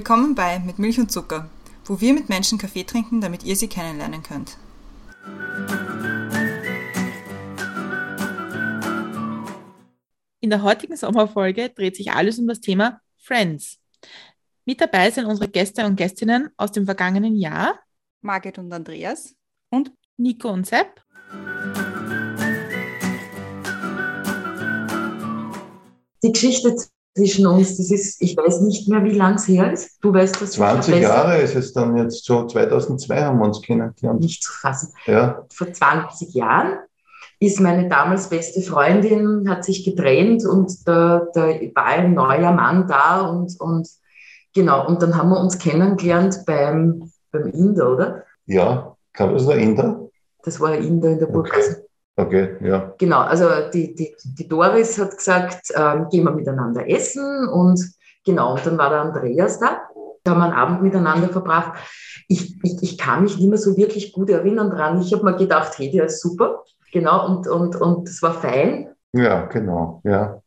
Willkommen bei Mit Milch und Zucker, wo wir mit Menschen Kaffee trinken, damit ihr sie kennenlernen könnt. In der heutigen Sommerfolge dreht sich alles um das Thema Friends. Mit dabei sind unsere Gäste und Gästinnen aus dem vergangenen Jahr. Margit und Andreas und Nico und Sepp. Die Geschichte zwischen uns, das ist, ich weiß nicht mehr, wie lang es her ist. Du weißt das 20 Jahre ist es dann jetzt so, 2002 haben wir uns kennengelernt. Nicht zu fassen. Ja. Vor 20 Jahren ist meine damals beste Freundin, hat sich getrennt und da, da war ein neuer Mann da und, und genau, und dann haben wir uns kennengelernt beim, beim Inder, oder? Ja, kam das der Inder? Das war ein Inder in der Burg. Okay. Okay, ja. Genau, also die, die, die Doris hat gesagt, ähm, gehen wir miteinander essen und genau, und dann war der Andreas da. Da haben wir einen Abend miteinander verbracht. Ich, ich, ich kann mich nicht mehr so wirklich gut erinnern dran. Ich habe mir gedacht, hey, der ist super. Genau, und, und, und das war fein. Ja, genau, ja.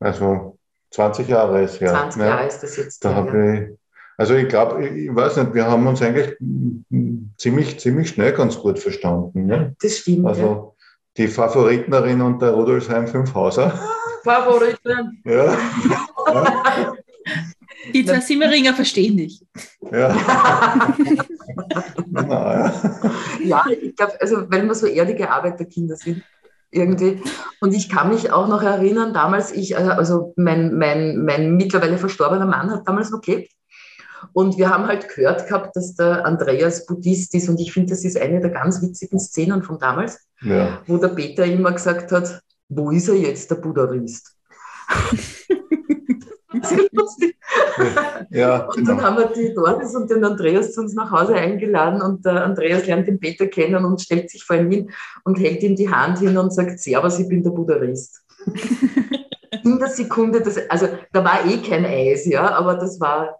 Also 20 Jahre ist ja. 20 ja. Jahre ist das jetzt. Da her. habe ich, also ich glaube, ich, weiß nicht, wir haben uns eigentlich ziemlich, ziemlich schnell ganz gut verstanden. Ne? Das stimmt. ja. Also die Favoritnerin und der Rudolfsheim Fünfhauser. Favoriten. Ja. ja. Die zwei Simmeringer verstehen dich. ja. genau, ja. Ja, ich glaube, also weil wir so ehrliche Arbeiterkinder sind irgendwie. Und ich kann mich auch noch erinnern, damals ich, äh, also mein, mein, mein mittlerweile verstorbener Mann hat damals noch gelebt. Und wir haben halt gehört gehabt, dass der Andreas Buddhist ist. Und ich finde, das ist eine der ganz witzigen Szenen von damals, ja. wo der Peter immer gesagt hat, wo ist er jetzt, der Buddhist? Sehr lustig. ja, Und dann genau. haben wir die Doris und den Andreas zu uns nach Hause eingeladen und der Andreas lernt den Peter kennen und stellt sich vor ihm hin und hält ihm die Hand hin und sagt, Servus, ich bin der Buddhist. In der Sekunde, das, also da war eh kein Eis, ja, aber das war,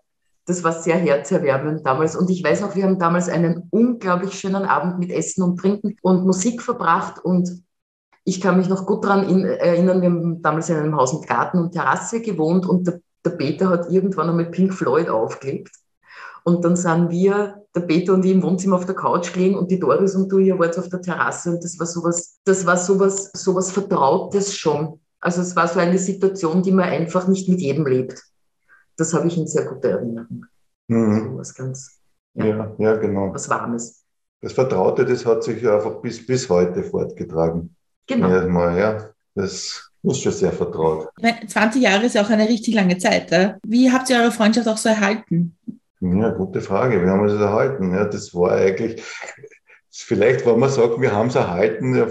das war sehr herzerwärmend damals. Und ich weiß noch, wir haben damals einen unglaublich schönen Abend mit Essen und Trinken und Musik verbracht und ich kann mich noch gut daran erinnern, wir haben damals in einem Haus mit Garten und Terrasse gewohnt und der, der Peter hat irgendwann einmal Pink Floyd aufgelegt. Und dann sind wir, der Peter und ich, im Wohnzimmer auf der Couch gelegen und die Doris und du, ihr wart auf der Terrasse und das war sowas, das war sowas, sowas Vertrautes schon. Also es war so eine Situation, die man einfach nicht mit jedem lebt. Das habe ich in sehr guter Erinnerung. Mhm. So was ganz, Ja, ja, genau. was Warmes. Das Vertraute, das hat sich ja einfach bis, bis heute fortgetragen. Genau. Erstmal, ja. Das ist schon sehr vertraut. Ich meine, 20 Jahre ist ja auch eine richtig lange Zeit. Ja? Wie habt ihr eure Freundschaft auch so erhalten? Ja, gute Frage. Wir haben es erhalten. Ja, das war eigentlich, vielleicht, wenn man sagt, wir haben es erhalten, ja,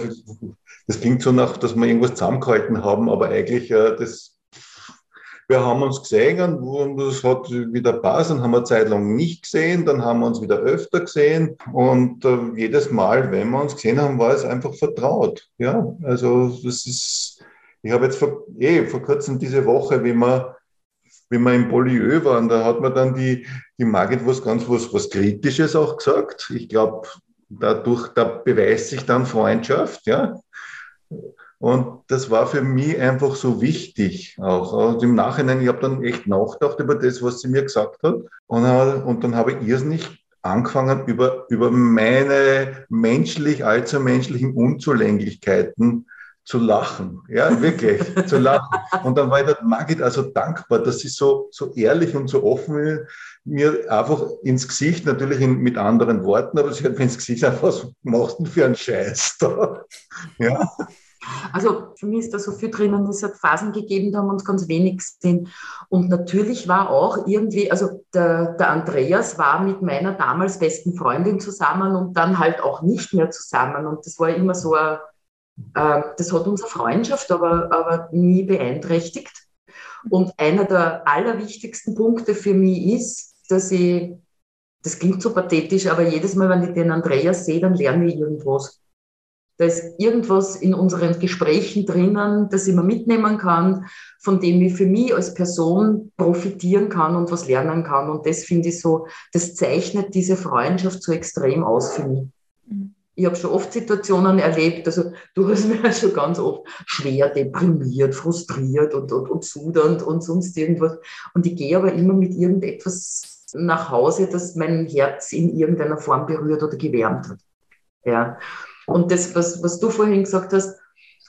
das klingt so nach, dass wir irgendwas zusammengehalten haben, aber eigentlich, ja, das, wir haben uns gesehen und das hat wieder passt, dann haben wir eine Zeit lang nicht gesehen, dann haben wir uns wieder öfter gesehen und äh, jedes Mal, wenn wir uns gesehen haben, war es einfach vertraut. Ja, also das ist, ich habe jetzt vor, eh, vor kurzem diese Woche, wie wir, wie wir im Polieu waren, da hat man dann die, die Margit was ganz was, was Kritisches auch gesagt. Ich glaube, dadurch, da beweist sich dann Freundschaft, ja. Und das war für mich einfach so wichtig auch. Und im Nachhinein, ich habe dann echt nachgedacht über das, was sie mir gesagt hat. Und, äh, und dann habe ich irrsinnig angefangen, über, über meine menschlich, allzu menschlichen Unzulänglichkeiten zu lachen. Ja, wirklich, zu lachen. Und dann war ich der Margit also dankbar, dass sie so, so ehrlich und so offen mir einfach ins Gesicht, natürlich in, mit anderen Worten, aber sie hat mir ins Gesicht gesagt, was machst du denn für einen Scheiß da? Ja. Also für mich ist da so viel drinnen, es hat Phasen gegeben, da haben wir uns ganz wenig gesehen. Und natürlich war auch irgendwie, also der, der Andreas war mit meiner damals besten Freundin zusammen und dann halt auch nicht mehr zusammen. Und das war immer so, ein, äh, das hat unsere Freundschaft aber, aber nie beeinträchtigt. Und einer der allerwichtigsten Punkte für mich ist, dass ich, das klingt so pathetisch, aber jedes Mal, wenn ich den Andreas sehe, dann lerne ich irgendwas. Da ist irgendwas in unseren Gesprächen drinnen, das ich mir mitnehmen kann, von dem ich für mich als Person profitieren kann und was lernen kann. Und das finde ich so, das zeichnet diese Freundschaft so extrem aus für mich. Ich habe schon oft Situationen erlebt, also du hast mir schon ganz oft schwer deprimiert, frustriert und, und, und sudernd und sonst irgendwas. Und ich gehe aber immer mit irgendetwas nach Hause, das mein Herz in irgendeiner Form berührt oder gewärmt hat. Ja. Und das, was, was du vorhin gesagt hast,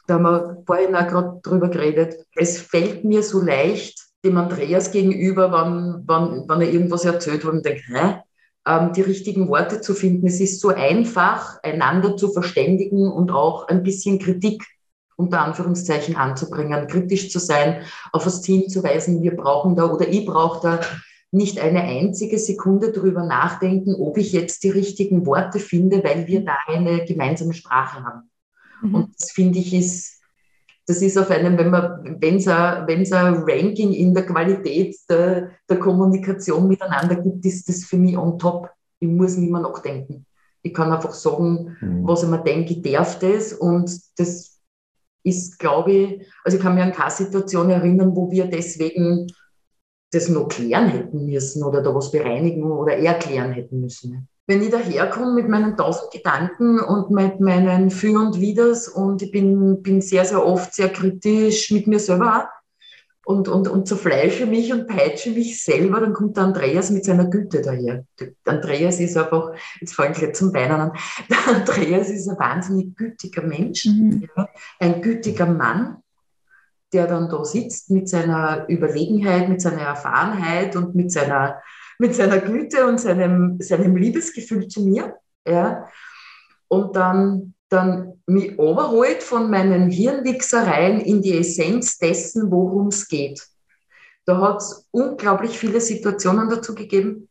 da haben wir vorhin auch gerade drüber geredet, es fällt mir so leicht, dem Andreas gegenüber, wenn, wenn, wenn er irgendwas erzählt, wo ich denke, hä? Ähm, die richtigen Worte zu finden. Es ist so einfach, einander zu verständigen und auch ein bisschen Kritik unter Anführungszeichen anzubringen, kritisch zu sein, auf das Team zu weisen, wir brauchen da oder ich brauche da nicht eine einzige Sekunde darüber nachdenken, ob ich jetzt die richtigen Worte finde, weil wir da eine gemeinsame Sprache haben. Mhm. Und das finde ich ist das ist auf einem, wenn man, wenn es ein, ein Ranking in der Qualität der, der Kommunikation miteinander gibt, ist das für mich on top. Ich muss nicht mehr nachdenken. Ich kann einfach sagen, mhm. was ich mir denke, ich darf das und das ist, glaube ich, also ich kann mich an keine Situation erinnern, wo wir deswegen das noch klären hätten müssen oder da was bereinigen oder erklären hätten müssen wenn ich daherkomme mit meinen tausend Gedanken und mit meinen Für und Widers und ich bin, bin sehr, sehr oft sehr kritisch mit mir selber und, und, und zerfleische mich und peitsche mich selber, dann kommt der Andreas mit seiner Güte daher. Der Andreas ist einfach, jetzt fange ich gleich zum Weinen an, der Andreas ist ein wahnsinnig gütiger Mensch, mhm. ein gütiger Mann, der dann da sitzt mit seiner Überlegenheit, mit seiner Erfahrenheit und mit seiner mit seiner Güte und seinem, seinem Liebesgefühl zu mir. Ja. Und dann, dann mich überholt von meinen Hirnwichsereien in die Essenz dessen, worum es geht. Da hat es unglaublich viele Situationen dazu gegeben,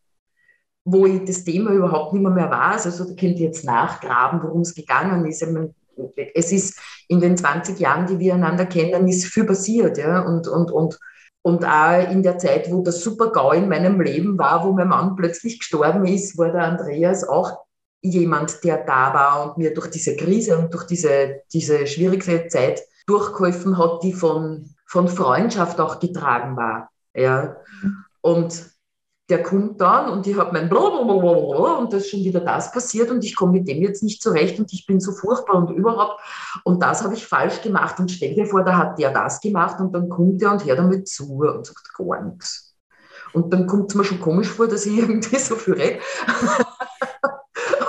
wo ich das Thema überhaupt nicht mehr, weiß. Also da könnt ihr jetzt nachgraben, worum es gegangen ist. Es ist in den 20 Jahren, die wir einander kennen, ist viel passiert. Ja? Und, und, und und auch in der Zeit, wo der Super-GAU in meinem Leben war, wo mein Mann plötzlich gestorben ist, war der Andreas auch jemand, der da war und mir durch diese Krise und durch diese, diese schwierige Zeit durchgeholfen hat, die von, von Freundschaft auch getragen war. Ja. Und der kommt dann und ich habe mein Blablabla und das ist schon wieder das passiert und ich komme mit dem jetzt nicht zurecht und ich bin so furchtbar und überhaupt und das habe ich falsch gemacht und stell dir vor, da hat der das gemacht und dann kommt der und hört damit zu und sagt gar nichts. Und dann kommt es mir schon komisch vor, dass ich irgendwie so viel rede.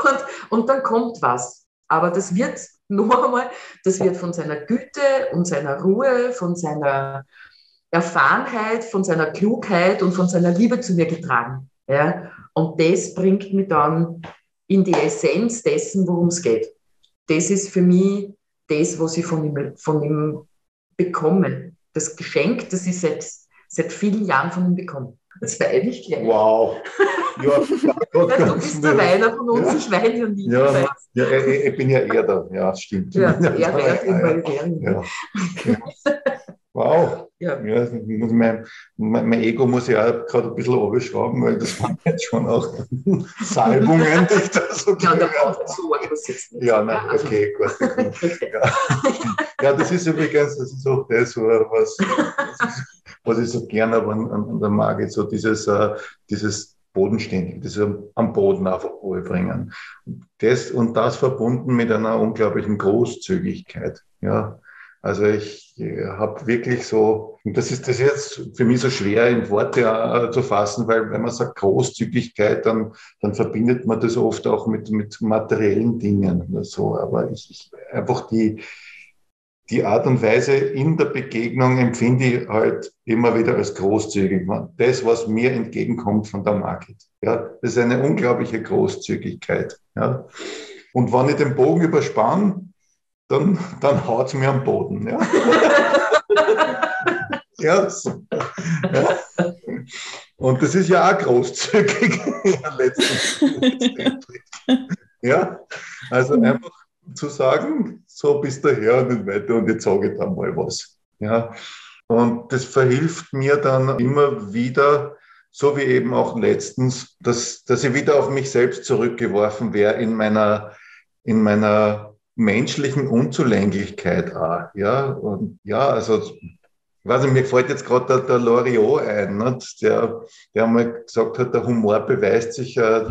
und, und dann kommt was. Aber das wird, noch einmal, das wird von seiner Güte und seiner Ruhe, von seiner Erfahrenheit, von seiner Klugheit und von seiner Liebe zu mir getragen. Ja? Und das bringt mich dann in die Essenz dessen, worum es geht. Das ist für mich das, was ich von ihm, von ihm bekomme. Das Geschenk, das ich seit, seit vielen Jahren von ihm bekomme. Das war eigentlich gleich. Wow. Ja, ja, du bist der Weiner von uns, ja. ich weine ja nie. Ja, ja ich, ich, bin ja eher da, ja, stimmt. Ja, er wäre in ja, ja. Wow. Ja. ja mein, mein, Ego muss ja auch gerade ein bisschen abschrauben, weil das waren jetzt schon auch Salbungen, die ich da so Ja, da braucht so etwas jetzt nicht. Ja, nein, okay, gut. ja. ja, das ist übrigens, das ist auch das, was, was ich so gerne an, an der Marke, so dieses, uh, dieses bodenständig, das am Boden einfach Ruhe bringen. Das, und das verbunden mit einer unglaublichen Großzügigkeit. Ja, also ich äh, habe wirklich so, und das ist das jetzt für mich so schwer in Worte äh, zu fassen, weil wenn man sagt Großzügigkeit, dann, dann verbindet man das oft auch mit, mit materiellen Dingen oder so. Aber ich, ich einfach die, die Art und Weise in der Begegnung empfinde ich halt immer wieder als großzügig. Das, was mir entgegenkommt von der Market. Ja, das ist eine unglaubliche Großzügigkeit. Ja. Und wenn ich den Bogen überspanne, dann, dann haut es mir am Boden. Ja, ja, so. ja. Und das ist ja auch großzügig Ja, also mhm. einfach zu sagen, so bist du her und nicht weiter und jetzt sage ich dann mal was. Ja, und das verhilft mir dann immer wieder, so wie eben auch letztens, dass, dass ich wieder auf mich selbst zurückgeworfen wäre in meiner, in meiner menschlichen Unzulänglichkeit auch. Ja, und ja, also ich weiß nicht, mir fällt jetzt gerade der, der Loriot ein, nicht? Der, der einmal gesagt hat, der Humor beweist sich äh,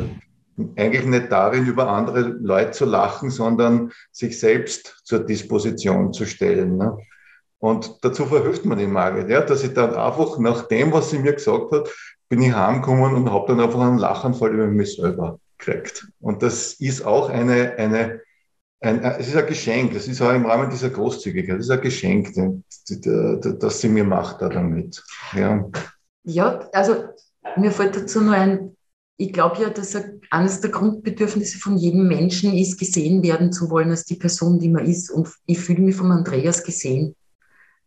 eigentlich nicht darin, über andere Leute zu lachen, sondern sich selbst zur Disposition zu stellen. Ne? Und dazu verhilft man die Margit, ja, dass ich dann einfach nach dem, was sie mir gesagt hat, bin ich heimgekommen und habe dann einfach einen Lachanfall über mich selber gekriegt. Und das ist auch eine, eine, ein, es ist ein Geschenk, es ist auch im Rahmen dieser Großzügigkeit, es ist ein Geschenk, das sie mir macht da damit. Ja. ja, also mir fällt dazu nur ein, ich glaube ja, dass eines der Grundbedürfnisse von jedem Menschen ist, gesehen werden zu wollen als die Person, die man ist. Und ich fühle mich von Andreas gesehen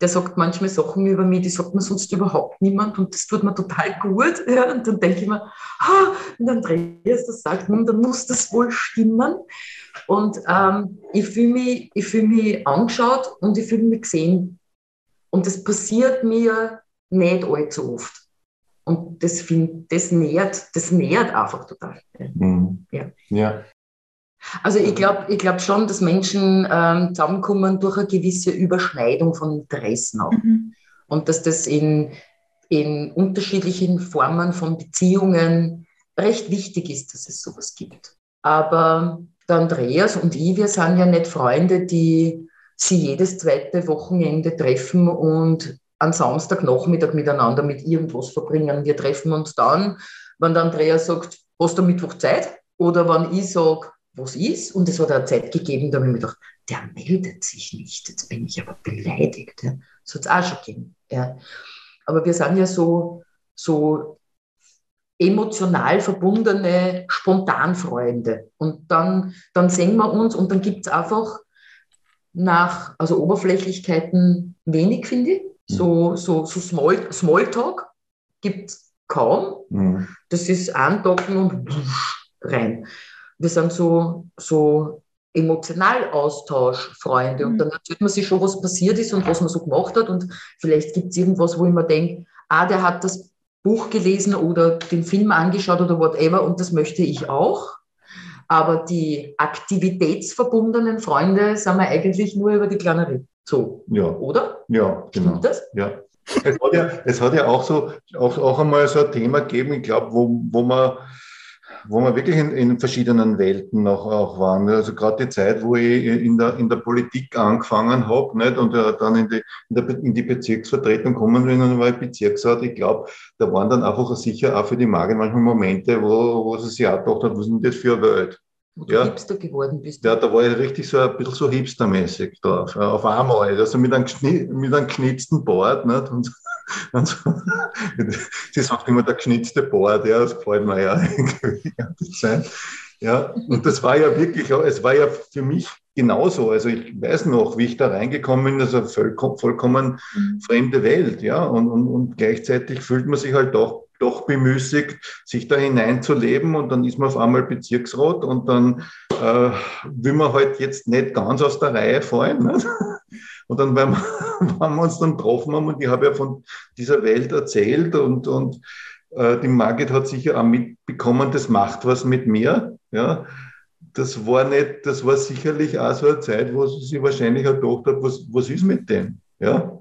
der sagt manchmal Sachen über mich, die sagt mir sonst überhaupt niemand und das tut mir total gut. Ja, und dann denke ich mir, ah, und Andreas das sagt, hm, dann muss das wohl stimmen. Und ähm, ich fühle mich, fühl mich angeschaut und ich fühle mich gesehen. Und das passiert mir nicht allzu oft. Und das, find, das, nährt, das nährt einfach total. Mhm. Ja. ja. Also ich glaube ich glaub schon, dass Menschen ähm, zusammenkommen durch eine gewisse Überschneidung von Interessen auch. Mhm. Und dass das in, in unterschiedlichen Formen von Beziehungen recht wichtig ist, dass es sowas gibt. Aber der Andreas und ich, wir sind ja nicht Freunde, die sie jedes zweite Wochenende treffen und am Samstagnachmittag miteinander mit irgendwas verbringen. Wir treffen uns dann, wenn der Andreas sagt, hast du Mittwoch Zeit? Oder wenn ich sage, was ist. Und es hat eine Zeit gegeben, da habe ich mir gedacht, der meldet sich nicht. Jetzt bin ich aber beleidigt. Ja. Das hat es auch schon gegeben. Ja. Aber wir sind ja so, so emotional verbundene Spontanfreunde. Und dann, dann sehen wir uns und dann gibt es einfach nach, also Oberflächlichkeiten wenig, finde ich. So, so, so Small, Smalltalk gibt es kaum. Mhm. Das ist andocken und rein wir sind so, so emotional Austauschfreunde. Und mhm. dann erzählt man sich schon, was passiert ist und was man so gemacht hat. Und vielleicht gibt es irgendwas, wo ich mir denke, ah, der hat das Buch gelesen oder den Film angeschaut oder whatever und das möchte ich auch. Aber die aktivitätsverbundenen Freunde sind wir eigentlich nur über die Kleinerie. So, ja. oder? Ja, genau. Stimmt das? Ja. Es hat ja, es hat ja auch so auch, auch einmal so ein Thema gegeben, ich glaube, wo, wo man wo wir wirklich in, in verschiedenen Welten noch auch waren. Also gerade die Zeit, wo ich in der, in der Politik angefangen habe nicht? und äh, dann in die, in, der, in die Bezirksvertretung kommen bin und war ich Bezirksrat. Ich glaube, da waren dann einfach sicher auch für die Magen manchmal Momente, wo, wo sie sich auch gedacht hat, was ist denn das für eine Welt? Wo du ja. Hipster geworden bist. Ja, da war ich richtig so ein bisschen so hipstermäßig drauf. Auf einmal, also mit einem, mit einem geschnitzten Bart. Nicht? Und und. Sie sagt immer der geschnitzte Bord, ja, das gefällt mir ja irgendwie. Ja, und das war ja wirklich, es war ja für mich genauso. Also ich weiß noch, wie ich da reingekommen bin, das ist eine vollkommen mhm. fremde Welt, ja. Und, und, und gleichzeitig fühlt man sich halt doch, doch bemüßigt, sich da hineinzuleben und dann ist man auf einmal Bezirksrat und dann äh, will man halt jetzt nicht ganz aus der Reihe fallen. Ne? Und dann, wenn wir, wenn wir uns dann getroffen haben, und ich habe ja von dieser Welt erzählt und, und äh, die Margit hat sicher auch mitbekommen, das macht was mit mir. Ja, das war nicht, das war sicherlich auch so eine Zeit, wo sie wahrscheinlich auch gedacht hat, was, was ist mit dem? Ja,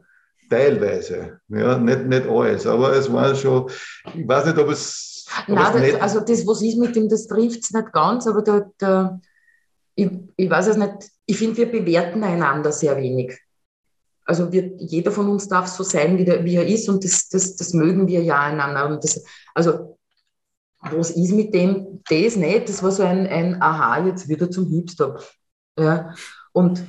teilweise. Ja, nicht, nicht alles, aber es war schon, ich weiß nicht, ob es. Nein, das, nicht also das, was ist mit dem, das trifft es nicht ganz, aber der, der, ich, ich weiß es nicht, ich finde, wir bewerten einander sehr wenig. Also wir, jeder von uns darf so sein, wie, der, wie er ist und das, das, das mögen wir ja einander. Und das, also was ist mit dem? Das nicht. Das war so ein, ein Aha, jetzt wieder zum Hipster. Ja. Und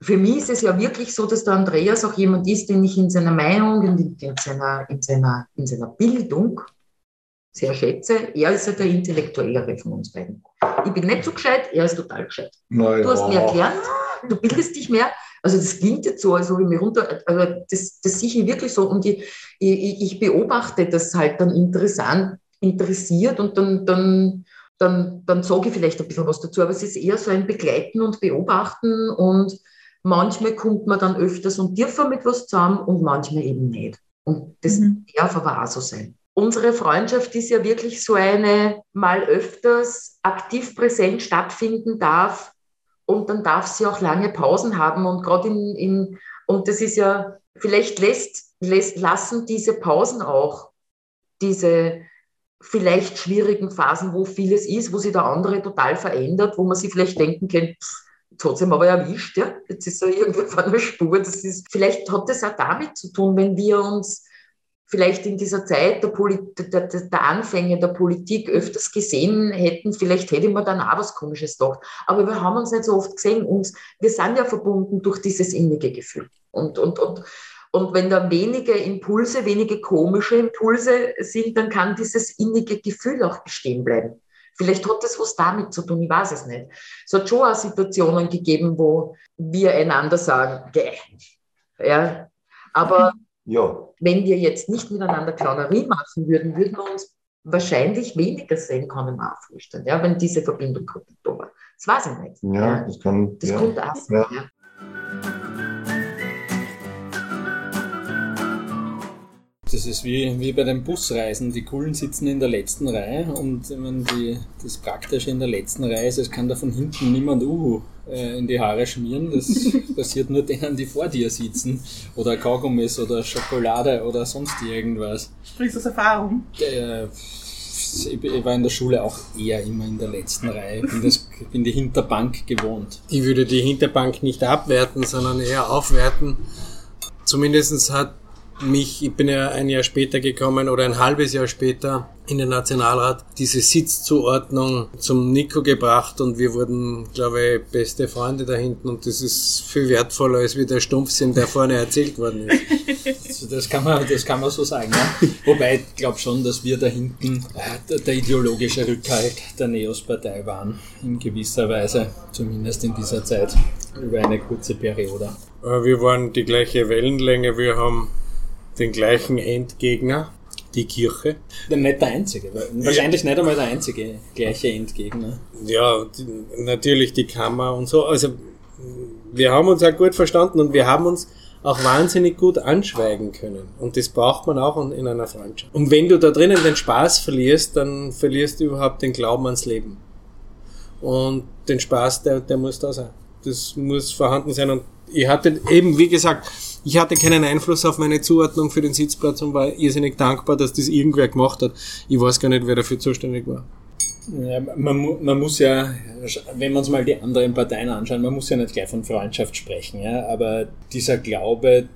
für mich ist es ja wirklich so, dass der Andreas auch jemand ist, den ich in seiner Meinung, in, in, seiner, in, seiner, in seiner Bildung sehr schätze. Er ist ja der Intellektuellere von uns beiden. Ich bin nicht so gescheit, er ist total gescheit. Naja. Du hast mehr gelernt, du bildest dich mehr. Also das klingt jetzt so, als ob ich mir runter, also das, das sehe ich wirklich so und ich, ich, ich beobachte das halt dann interessant, interessiert und dann, dann, dann, dann sage ich vielleicht ein bisschen was dazu, aber es ist eher so ein Begleiten und Beobachten und manchmal kommt man dann öfters und tiefer mit was zusammen und manchmal eben nicht. Und das mhm. darf aber auch so sein. Unsere Freundschaft ist ja wirklich so eine mal öfters aktiv präsent stattfinden darf, und dann darf sie auch lange Pausen haben und gerade in, in, und das ist ja, vielleicht lässt, lässt, lassen diese Pausen auch diese, vielleicht schwierigen Phasen, wo vieles ist, wo sich der andere total verändert, wo man sich vielleicht denken kann, pff, jetzt hat es ihm aber erwischt, ja, jetzt ist er irgendwie auf einer Spur. Das ist, vielleicht hat das auch damit zu tun, wenn wir uns vielleicht in dieser Zeit der, Polit der, der, Anfänge der Politik öfters gesehen hätten, vielleicht hätte man dann auch was Komisches gedacht. Aber wir haben uns nicht so oft gesehen und wir sind ja verbunden durch dieses innige Gefühl. Und, und, und, und wenn da wenige Impulse, wenige komische Impulse sind, dann kann dieses innige Gefühl auch bestehen bleiben. Vielleicht hat das was damit zu tun, ich weiß es nicht. Es hat schon auch Situationen gegeben, wo wir einander sagen, geh. Ja, aber ja. wenn wir jetzt nicht miteinander Clownerie machen würden, würden wir uns wahrscheinlich weniger sehen, mir auch vorstellen, ja, wenn diese Verbindung da war. Das weiß ich nicht. Ja, ja. das kann. Das ja. kommt auch. Ja. Das ist wie, wie bei den Busreisen. Die Coolen sitzen in der letzten Reihe und wenn die, das Praktische in der letzten Reihe ist, es kann da von hinten niemand uh, in die Haare schmieren. Das passiert nur denen, die vor dir sitzen. Oder Kaugummis oder Schokolade oder sonst irgendwas. Sprichst du aus Erfahrung? Äh, ich war in der Schule auch eher immer in der letzten Reihe. Ich bin, das, bin die Hinterbank gewohnt. Ich würde die Hinterbank nicht abwerten, sondern eher aufwerten. Zumindest hat mich, ich bin ja ein Jahr später gekommen oder ein halbes Jahr später in den Nationalrat, diese Sitzzuordnung zum Nico gebracht und wir wurden, glaube ich, beste Freunde da hinten und das ist viel wertvoller als wie der Stumpfsinn, der vorne erzählt worden ist. Das kann man, das kann man so sagen. Ja? Wobei ich glaube schon, dass wir da hinten äh, der ideologische Rückhalt der Neos-Partei waren, in gewisser Weise, zumindest in dieser Zeit, über eine kurze Periode. Äh, wir waren die gleiche Wellenlänge, wir haben den gleichen Endgegner, die Kirche. Nicht der einzige, wahrscheinlich nicht einmal der einzige gleiche Endgegner. Ja, die, natürlich die Kammer und so. Also wir haben uns auch gut verstanden und wir haben uns auch wahnsinnig gut anschweigen können. Und das braucht man auch in einer Freundschaft. Und wenn du da drinnen den Spaß verlierst, dann verlierst du überhaupt den Glauben ans Leben. Und den Spaß, der, der muss da sein. Das muss vorhanden sein. Und ich hatte eben, wie gesagt, ich hatte keinen Einfluss auf meine Zuordnung für den Sitzplatz und war irrsinnig dankbar, dass das irgendwer gemacht hat. Ich weiß gar nicht, wer dafür zuständig war. Ja, man, man, muss ja, wenn man uns mal die anderen Parteien anschauen, man muss ja nicht gleich von Freundschaft sprechen, ja, aber dieser Glaube,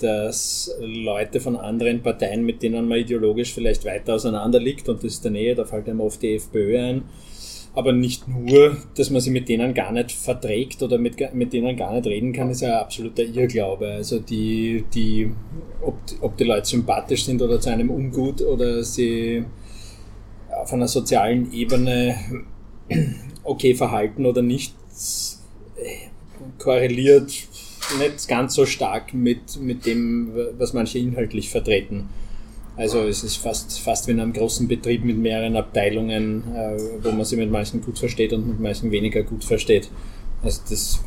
dass Leute von anderen Parteien, mit denen man ideologisch vielleicht weiter auseinander liegt, und das ist der Nähe, da fällt einem oft die FPÖ ein, aber nicht nur, dass man sie mit denen gar nicht verträgt oder mit, mit denen gar nicht reden kann, ist ja absoluter Irrglaube. Also die, die, ob, ob die Leute sympathisch sind oder zu einem ungut oder sie auf einer sozialen Ebene okay verhalten oder nicht, korreliert nicht ganz so stark mit, mit dem, was manche inhaltlich vertreten. Also es ist fast, fast wie in einem großen Betrieb mit mehreren Abteilungen, äh, wo man sich mit manchen gut versteht und mit manchen weniger gut versteht. Also das,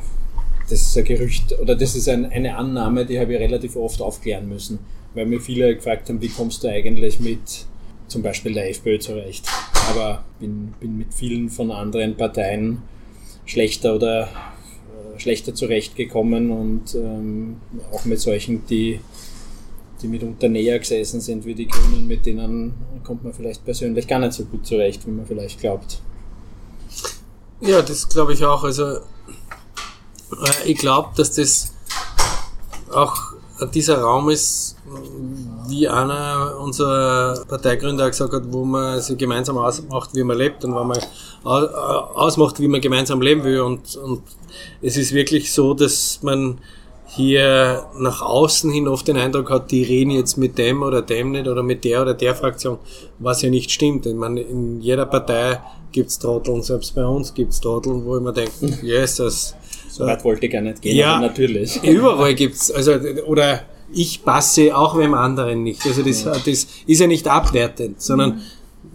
das ist ein Gerücht oder das ist ein, eine Annahme, die habe ich relativ oft aufklären müssen, weil mir viele gefragt haben, wie kommst du eigentlich mit zum Beispiel der FPÖ zurecht. Aber bin, bin mit vielen von anderen Parteien schlechter oder äh, schlechter zurechtgekommen und ähm, auch mit solchen, die die mitunter näher gesessen sind wie die Grünen, mit denen kommt man vielleicht persönlich gar nicht so gut zurecht, wie man vielleicht glaubt. Ja, das glaube ich auch. Also äh, ich glaube, dass das auch dieser Raum ist, wie einer unserer Parteigründer gesagt hat, wo man sich gemeinsam ausmacht, wie man lebt und wo man ausmacht, wie man gemeinsam leben will. Und, und es ist wirklich so, dass man hier nach außen hin oft den Eindruck hat, die reden jetzt mit dem oder dem nicht oder mit der oder der Fraktion, was ja nicht stimmt. Ich meine, in jeder Partei gibt's Trotteln, selbst bei uns gibt's Trotteln, wo ich mir denke, Jesus. So weit wollte ich gar nicht gehen, ja, natürlich. Überall gibt's, also, oder ich passe auch beim anderen nicht. Also das, das ist ja nicht abwertend, sondern mhm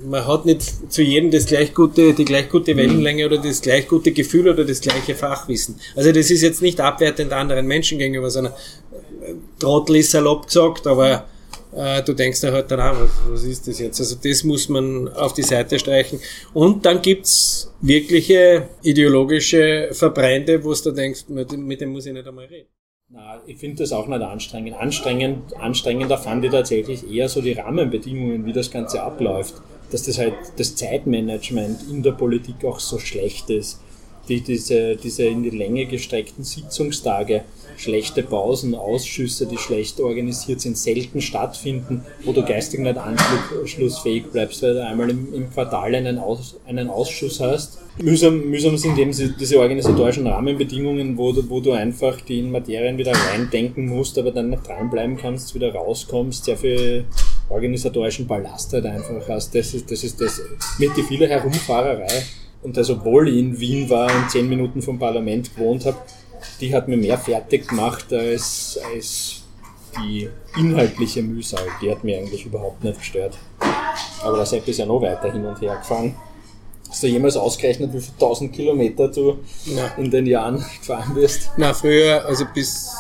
man hat nicht zu jedem das gleich gute, die gleich gute. Wellenlänge oder das gleich gute Gefühl oder das gleiche Fachwissen. Also das ist jetzt nicht abwertend anderen Menschen gegenüber, sondern äh, Trottel ist salopp gesagt, aber äh, du denkst da halt dann auch, was, was ist das jetzt? Also das muss man auf die Seite streichen. Und dann gibt's wirkliche ideologische Verbrände, wo du denkst, mit dem muss ich nicht einmal reden. Na, ich finde das auch nicht anstrengend. Anstrengend, anstrengender fand ich tatsächlich eher so die Rahmenbedingungen, wie das Ganze abläuft. Dass das halt das Zeitmanagement in der Politik auch so schlecht ist. Die, diese, diese in die Länge gestreckten Sitzungstage, schlechte Pausen, Ausschüsse, die schlecht organisiert sind, selten stattfinden, wo du geistig nicht anschlussfähig bleibst, weil du einmal im, im Quartal einen, Aus, einen Ausschuss hast. Mühsam, mühsam sind eben diese organisatorischen Rahmenbedingungen, wo du, wo du einfach die in Materien wieder reindenken musst, aber dann nicht dranbleiben kannst, wieder rauskommst, sehr viel organisatorischen Ballast halt einfach hast. Das ist das, ist das mit die viele Herumfahrerei. Und also, obwohl ich in Wien war und zehn Minuten vom Parlament gewohnt habe, die hat mir mehr fertig gemacht als, als die inhaltliche Mühsal. Die hat mir eigentlich überhaupt nicht gestört. Aber der Sepp ist ja noch weiter hin und her gefahren. Hast du jemals ausgerechnet, wie viele tausend Kilometer du Ja. in den Jahren gefahren wirst? Na, früher, also bis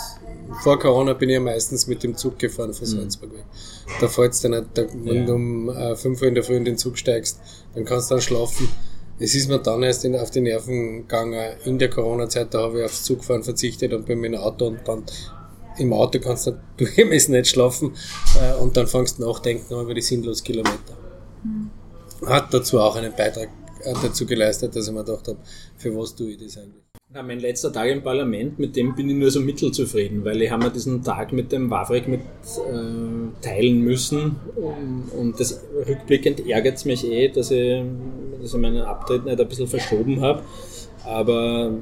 vor Corona bin ich ja meistens mit dem Zug gefahren von Salzburg weg. Da fällt's dir nicht, da, wenn Ja. du um äh, 5 Uhr in der Früh in den Zug steigst, dann kannst du dann schlafen. Es ist mir dann erst in, auf die Nerven gegangen. In der Corona-Zeit, da habe ich aufs Zugfahren verzichtet und bin mit dem Auto und dann im Auto kannst du durchgemessen nicht schlafen äh, und dann fangst du nachdenken über die sinnlos Kilometer. Hat dazu auch einen Beitrag äh, dazu geleistet, dass ich mir gedacht habe, für was tue ich das eigentlich? Ja, mein letzter Tag im Parlament, mit dem bin ich nur so mittelzufrieden, weil ich habe mir diesen Tag mit dem Wawrik mit äh, teilen müssen und, und das rückblickend ärgert es mich eh, dass ich, dass ich meinen Abtritt nicht ein bisschen verschoben habe, aber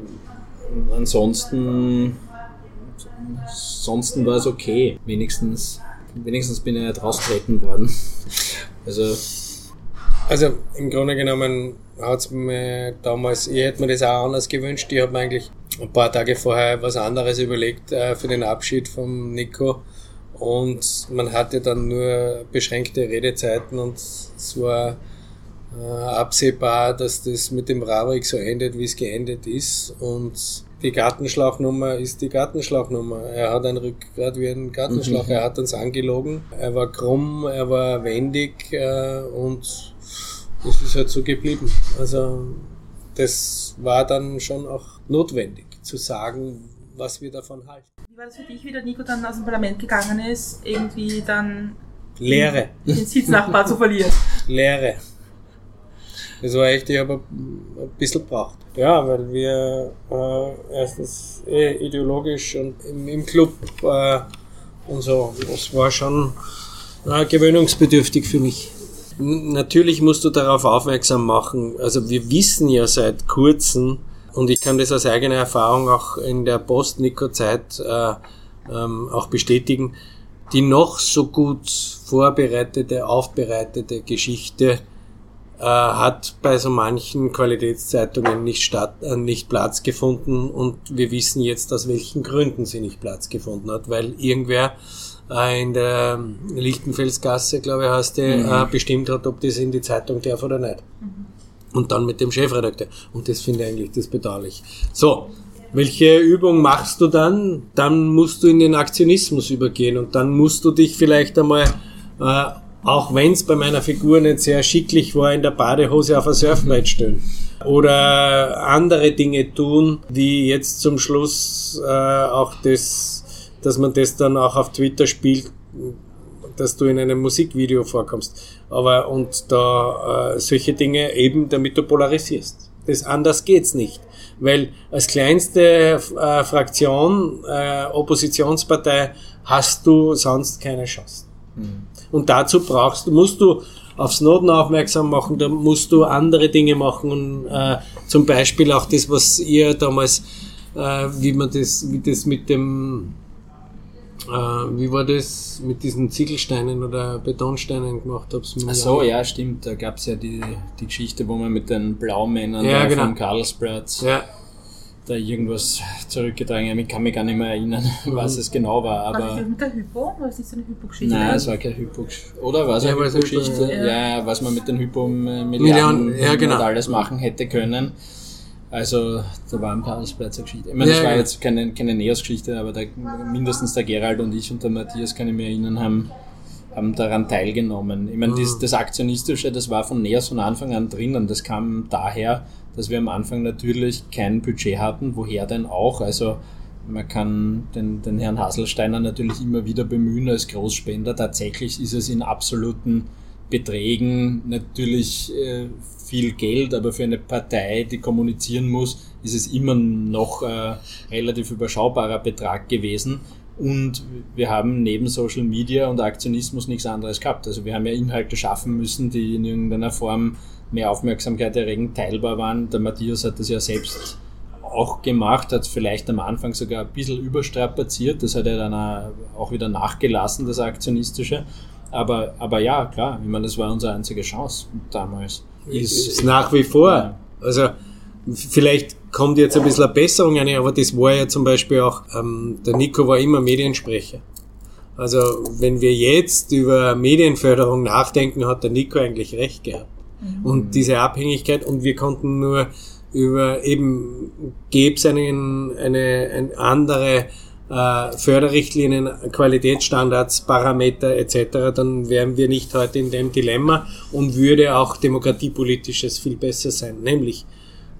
ansonsten ansonsten war es okay. Wenigstens, wenigstens bin ich nicht raustreten worden. Also Also im Grunde genommen hat's mir damals, ich hätte mir das auch anders gewünscht. Ich habe mir eigentlich ein paar Tage vorher was anderes überlegt äh, für den Abschied vom Nico. Und man hatte dann nur beschränkte Redezeiten und es war äh, absehbar, dass das mit dem Ravik so endet, wie es geendet ist. Und die Gartenschlauchnummer ist die Gartenschlauchnummer. Er hat ein Rückgrat wie ein Gartenschlauch. Er hat uns angelogen. Er war krumm, er war wendig äh, und das ist halt so geblieben. Also das war dann schon auch notwendig zu sagen, was wir davon halten. Wie war das für dich, wie der Nico dann aus dem Parlament gegangen ist, irgendwie dann Leere, den Sitznachbar zu verlieren? Leere. Das war echt, ich habe ein bisschen gebraucht. Ja, weil wir äh, erstens eh ideologisch und im, im Club äh, und so, das war schon äh, gewöhnungsbedürftig für mich. Natürlich musst du darauf aufmerksam machen. Also wir wissen ja seit kurzem, und ich kann das aus eigener Erfahrung auch in der Post-Nico-Zeit äh, ähm, auch bestätigen, die noch so gut vorbereitete, aufbereitete Geschichte äh, hat bei so manchen Qualitätszeitungen nicht statt, äh, nicht Platz gefunden und wir wissen jetzt, aus welchen Gründen sie nicht Platz gefunden hat, weil irgendwer in der Lichtenfelsgasse, glaube ich, heißt die, äh, bestimmt hat, ob das in die Zeitung darf oder nicht. Und dann mit dem Chefredakteur. Und das finde ich eigentlich das bedauerlich. So, welche Übung machst du dann? Dann musst du in den Aktionismus übergehen und dann musst du dich vielleicht einmal, äh, auch wenn es bei meiner Figur nicht sehr schicklich war, in der Badehose auf ein Surfbrett stellen. Oder andere Dinge tun, die jetzt zum Schluss äh, auch das, dass man das dann auch auf Twitter spielt, dass du in einem Musikvideo vorkommst. Aber und da äh, solche Dinge eben, damit du polarisierst. Das anders geht's nicht. Weil als kleinste äh, Fraktion, äh, Oppositionspartei, hast du sonst keine Chance. Und dazu brauchst du, musst du aufs Noten aufmerksam machen, da musst du andere Dinge machen und äh, zum Beispiel auch das, was ihr damals, äh, wie man das, wie das mit dem äh, wie war das mit diesen Ziegelsteinen oder Betonsteinen gemacht habt? Ach so, ja, stimmt. Da gab's ja die, die Geschichte, wo man mit den Blaumännern Ja, genau. vom Karlsplatz Ja, da irgendwas zurückgetragen haben. Ich kann mich gar nicht mehr erinnern, Mhm. was es genau war. Aber das mit der Hypo? Was ist so eine Hypo-Geschichte? nein, es war keine Hypo. Oder war es Ja, eine es Hypo-Geschichte? Hypo, Ja. ja, was man mit den Hypo-Milliarden Milliarden, ja, genau. und alles machen hätte können. Also, da war am Karlsplatz eine Geschichte. Ich meine, Ja, das war genau. jetzt keine, keine Neos-Geschichte, aber der, mindestens der Gerald und ich und der Matthias, kann ich mich erinnern, haben, haben daran teilgenommen. Ich meine, Mhm. das, das Aktionistische, das war von Neos von Anfang an drinnen. Das kam daher, dass wir am Anfang natürlich kein Budget hatten. Woher denn auch? Also, man kann den, den Herrn Haselsteiner natürlich immer wieder bemühen als Großspender. Tatsächlich ist es in absoluten Beträgen natürlich äh, viel Geld, aber für eine Partei, die kommunizieren muss, ist es immer noch äh, relativ überschaubarer Betrag gewesen. Und wir haben neben Social Media und Aktionismus nichts anderes gehabt. Also wir haben ja Inhalte schaffen müssen, die in irgendeiner Form mehr Aufmerksamkeit erregend teilbar waren. Der Matthias hat das ja selbst auch gemacht, hat vielleicht am Anfang sogar ein bisschen überstrapaziert. Das hat er dann auch wieder nachgelassen, das Aktionistische. Aber, aber ja, klar, ich meine, das war unsere einzige Chance damals. Ist, ist nach wie vor. Ja. Also vielleicht kommt jetzt ein bisschen eine Besserung rein, aber das war ja zum Beispiel auch, ähm, der Nico war immer Mediensprecher. Also wenn wir jetzt über Medienförderung nachdenken, hat der Nico eigentlich recht gehabt. Mhm. Und diese Abhängigkeit und wir konnten nur über eben gäbe es einen, eine, eine andere äh, Förderrichtlinien, Qualitätsstandards, Parameter etc., dann wären wir nicht heute in dem Dilemma und würde auch demokratiepolitisches viel besser sein, nämlich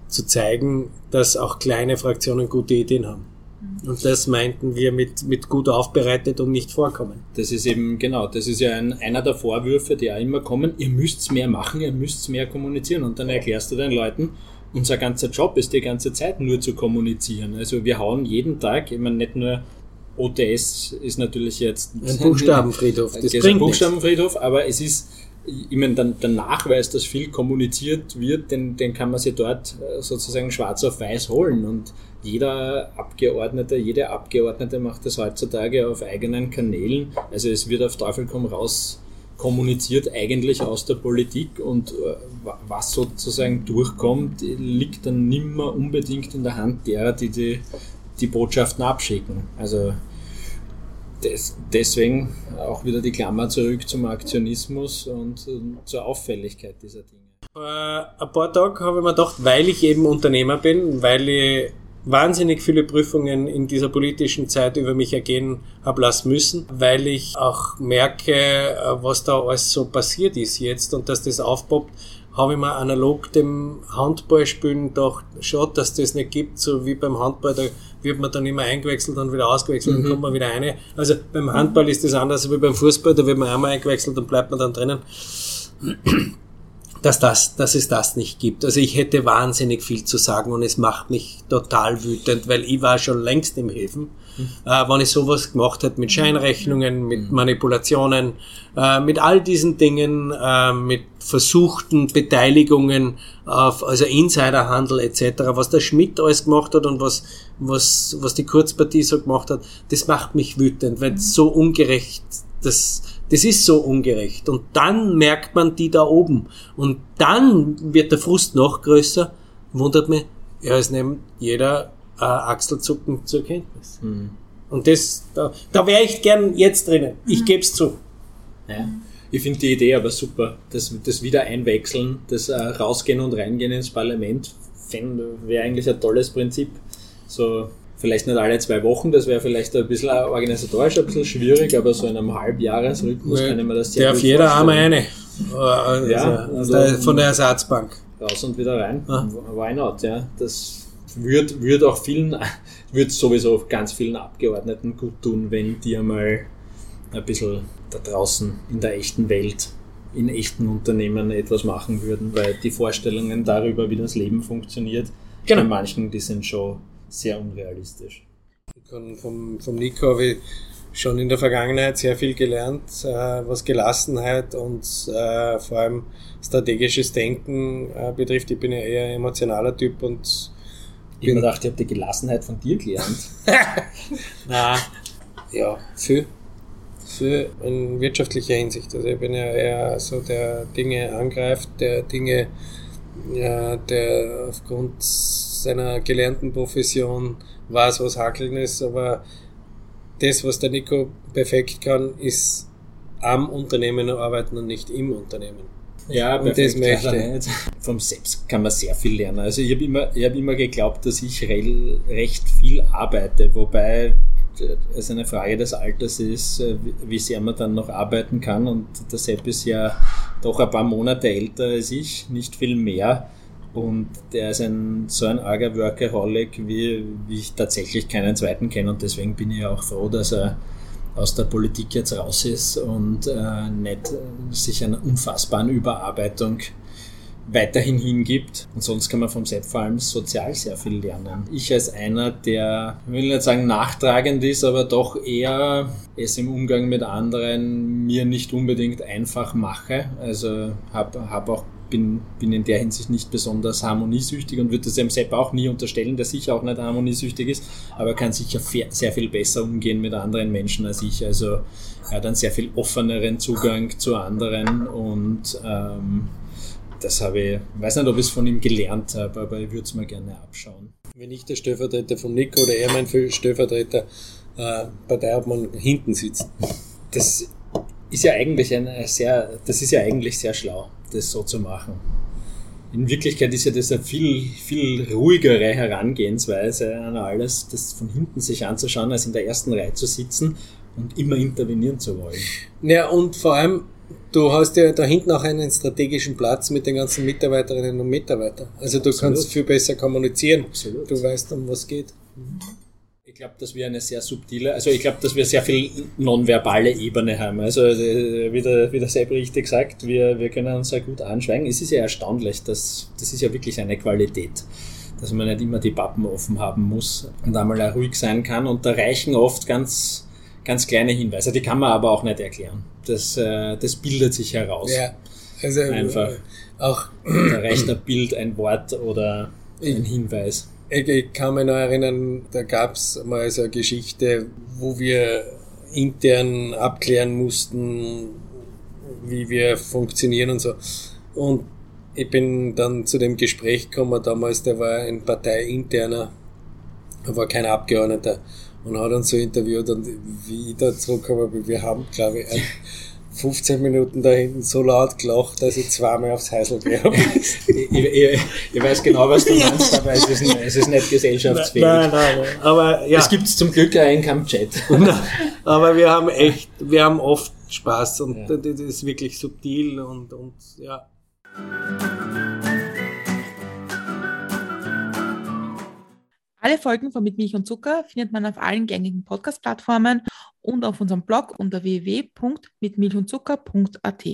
zu zeigen, dass auch kleine Fraktionen gute Ideen haben. Und das meinten wir mit, mit gut aufbereitet und nicht vorkommen. Das ist eben, genau, das ist ja ein, einer der Vorwürfe, die auch immer kommen. Ihr müsst mehr machen, ihr müsst mehr kommunizieren. Und dann erklärst du den Leuten, unser ganzer Job ist die ganze Zeit nur zu kommunizieren. Also wir hauen jeden Tag, ich meine nicht nur OTS ist natürlich jetzt ein Buchstabenfriedhof. Das ist ein Buchstabenfriedhof, aber es ist, ich meine, der, der Nachweis, dass viel kommuniziert wird, den, den kann man sich dort äh, sozusagen schwarz auf weiß holen. Und jeder Abgeordnete, jede Abgeordnete macht das heutzutage auf eigenen Kanälen. Also es wird auf Teufel komm raus kommuniziert eigentlich aus der Politik und äh, was sozusagen durchkommt, liegt dann nimmer unbedingt in der Hand derer, die die, die Botschaften abschicken. Also des, deswegen auch wieder die Klammer zurück zum Aktionismus und, und zur Auffälligkeit dieser Dinge. Vor ein paar Tagen habe ich mir gedacht, weil ich eben Unternehmer bin, weil ich wahnsinnig viele Prüfungen in dieser politischen Zeit über mich ergehen habe lassen müssen, weil ich auch merke, äh, was da alles so passiert ist jetzt und dass das aufpoppt, habe ich mir analog dem Handballspielen gedacht, schaut, dass das nicht gibt, so wie beim Handball, da wird man dann immer eingewechselt und wieder ausgewechselt, mhm. dann kommt man wieder eine. Also beim Handball ist das anders als beim Fußball, da wird man einmal eingewechselt und bleibt man dann drinnen dass, das, dass es das nicht gibt. Also ich hätte wahnsinnig viel zu sagen und es macht mich total wütend, weil ich war schon längst im Häfen, mhm. äh, wenn ich sowas gemacht hätte mit Scheinrechnungen, mit mhm. Manipulationen, äh, mit all diesen Dingen, äh, mit versuchten Beteiligungen auf, also Insiderhandel etc., was der Schmidt alles gemacht hat und was, was, was die Kurzpartie so gemacht hat, das macht mich wütend, weil es so ungerecht, das, das ist so ungerecht. Und dann merkt man die da oben. Und dann wird der Frust noch größer. Wundert mich, ja, es nimmt jeder äh, Achselzucken zur Kenntnis. Mhm. Und das, da, da wäre ich gern jetzt drinnen. Ich mhm. gebe es zu. Ja. Ich finde die Idee aber super. Das, das Wiedereinwechseln, das äh, Rausgehen und Reingehen ins Parlament, wäre eigentlich ein tolles Prinzip. So Vielleicht nicht alle zwei Wochen, das wäre vielleicht ein bisschen organisatorisch ein bisschen schwierig, aber so in einem Halbjahresrhythmus kann ich mir das sehr Darf gut jeder einmal eine. Also ja, also von der Ersatzbank. Raus und wieder rein. Ah. Why not, ja. Das würde würd auch vielen, würde sowieso ganz vielen Abgeordneten gut tun, wenn die einmal ein bisschen da draußen in der echten Welt, in echten Unternehmen etwas machen würden, weil die Vorstellungen darüber, wie das Leben funktioniert, genau. bei manchen, die sind schon sehr unrealistisch. Vom, vom Nico habe ich schon in der Vergangenheit sehr viel gelernt, äh, was Gelassenheit und äh, vor allem strategisches Denken äh, betrifft. Ich bin ja eher ein emotionaler Typ und ich bin gedacht, ich habe die Gelassenheit von dir gelernt. Na, ja, viel. Viel in wirtschaftlicher Hinsicht. Also ich bin ja eher so der Dinge angreift, der Dinge, der aufgrund seiner gelernten Profession weiß, was Hackeln ist, aber das, was der Nico perfekt kann, ist am Unternehmen arbeiten und nicht im Unternehmen. Ja, und das möchte. Vom Selbst kann man sehr viel lernen. Also ich habe immer, ich hab immer geglaubt, dass ich recht viel arbeite, wobei es eine Frage des Alters ist, wie sehr man dann noch arbeiten kann. Und der Sepp ist ja doch ein paar Monate älter als ich, nicht viel mehr. Und der ist ein, so ein arger Workaholic, wie, wie ich tatsächlich keinen zweiten kenne. Und deswegen bin ich auch froh, dass er aus der Politik jetzt raus ist und äh, nicht sich einer unfassbaren Überarbeitung weiterhin hingibt. Und sonst kann man vom Sepp vor allem sozial sehr viel lernen. Ich als einer, der, ich will nicht sagen nachtragend ist, aber doch eher es im Umgang mit anderen mir nicht unbedingt einfach mache. Also habe hab auch bin, bin in der Hinsicht nicht besonders harmoniesüchtig und würde das dem Sepp auch nie unterstellen, der sicher auch nicht harmoniesüchtig ist, aber kann sicher sehr viel besser umgehen mit anderen Menschen als ich. Also er hat einen sehr viel offeneren Zugang zu anderen und ähm, das habe ich, weiß nicht, ob ich es von ihm gelernt habe, aber ich würde es mir gerne abschauen. Wenn ich der Stellvertreter von Nico oder er mein Stellvertreter äh, bei der Obmann hinten sitzt. Das ist ja eigentlich ein sehr, das ist ja eigentlich sehr schlau, das so zu machen. In Wirklichkeit ist ja das eine viel, viel ruhigere Herangehensweise an alles, das von hinten sich anzuschauen, als in der ersten Reihe zu sitzen und immer intervenieren zu wollen. Ja, und vor allem, du hast ja da hinten auch einen strategischen Platz mit den ganzen Mitarbeiterinnen und Mitarbeitern. Also du Absolut. kannst viel besser kommunizieren. Absolut. Du weißt, um was geht. Ich glaube, dass wir eine sehr subtile, also ich glaube, dass wir sehr viel nonverbale Ebene haben. Also äh, wie der, wie der Sepp richtig sagt, wir, wir können uns sehr gut anschweigen. Es ist ja erstaunlich, dass, das ist ja wirklich eine Qualität, dass man nicht immer die Pappen offen haben muss und einmal auch ruhig sein kann. Und da reichen oft ganz, ganz kleine Hinweise, die kann man aber auch nicht erklären. Das, äh, das bildet sich heraus. Ja, also einfach. Auch da reicht ein Bild, ein Wort oder ein Hinweis. Ich, ich kann mich noch erinnern, da gab es mal so eine Geschichte, wo wir intern abklären mussten, wie wir funktionieren und so. Und ich bin dann zu dem Gespräch gekommen, damals, der war ein parteiinterner, war kein Abgeordneter und hat uns so interviewt und wie ich da zurückkomme, wir haben, glaube ich, 15 Minuten da hinten so laut gelacht, dass ich zweimal aufs Häusl gegangen ich, ich, ich, weiß genau, was du meinst, aber es ist, nicht, es ist nicht gesellschaftsfähig. Nein, nein, nein. Aber, ja. Es gibt zum Glück einen keinen Chat. aber wir haben echt, wir haben oft Spaß und ja. das ist wirklich subtil und, und ja. Alle Folgen von Mit Milch und Zucker findet man auf allen gängigen Podcast-Plattformen und auf unserem Blog unter www.mitmilchundzucker.at.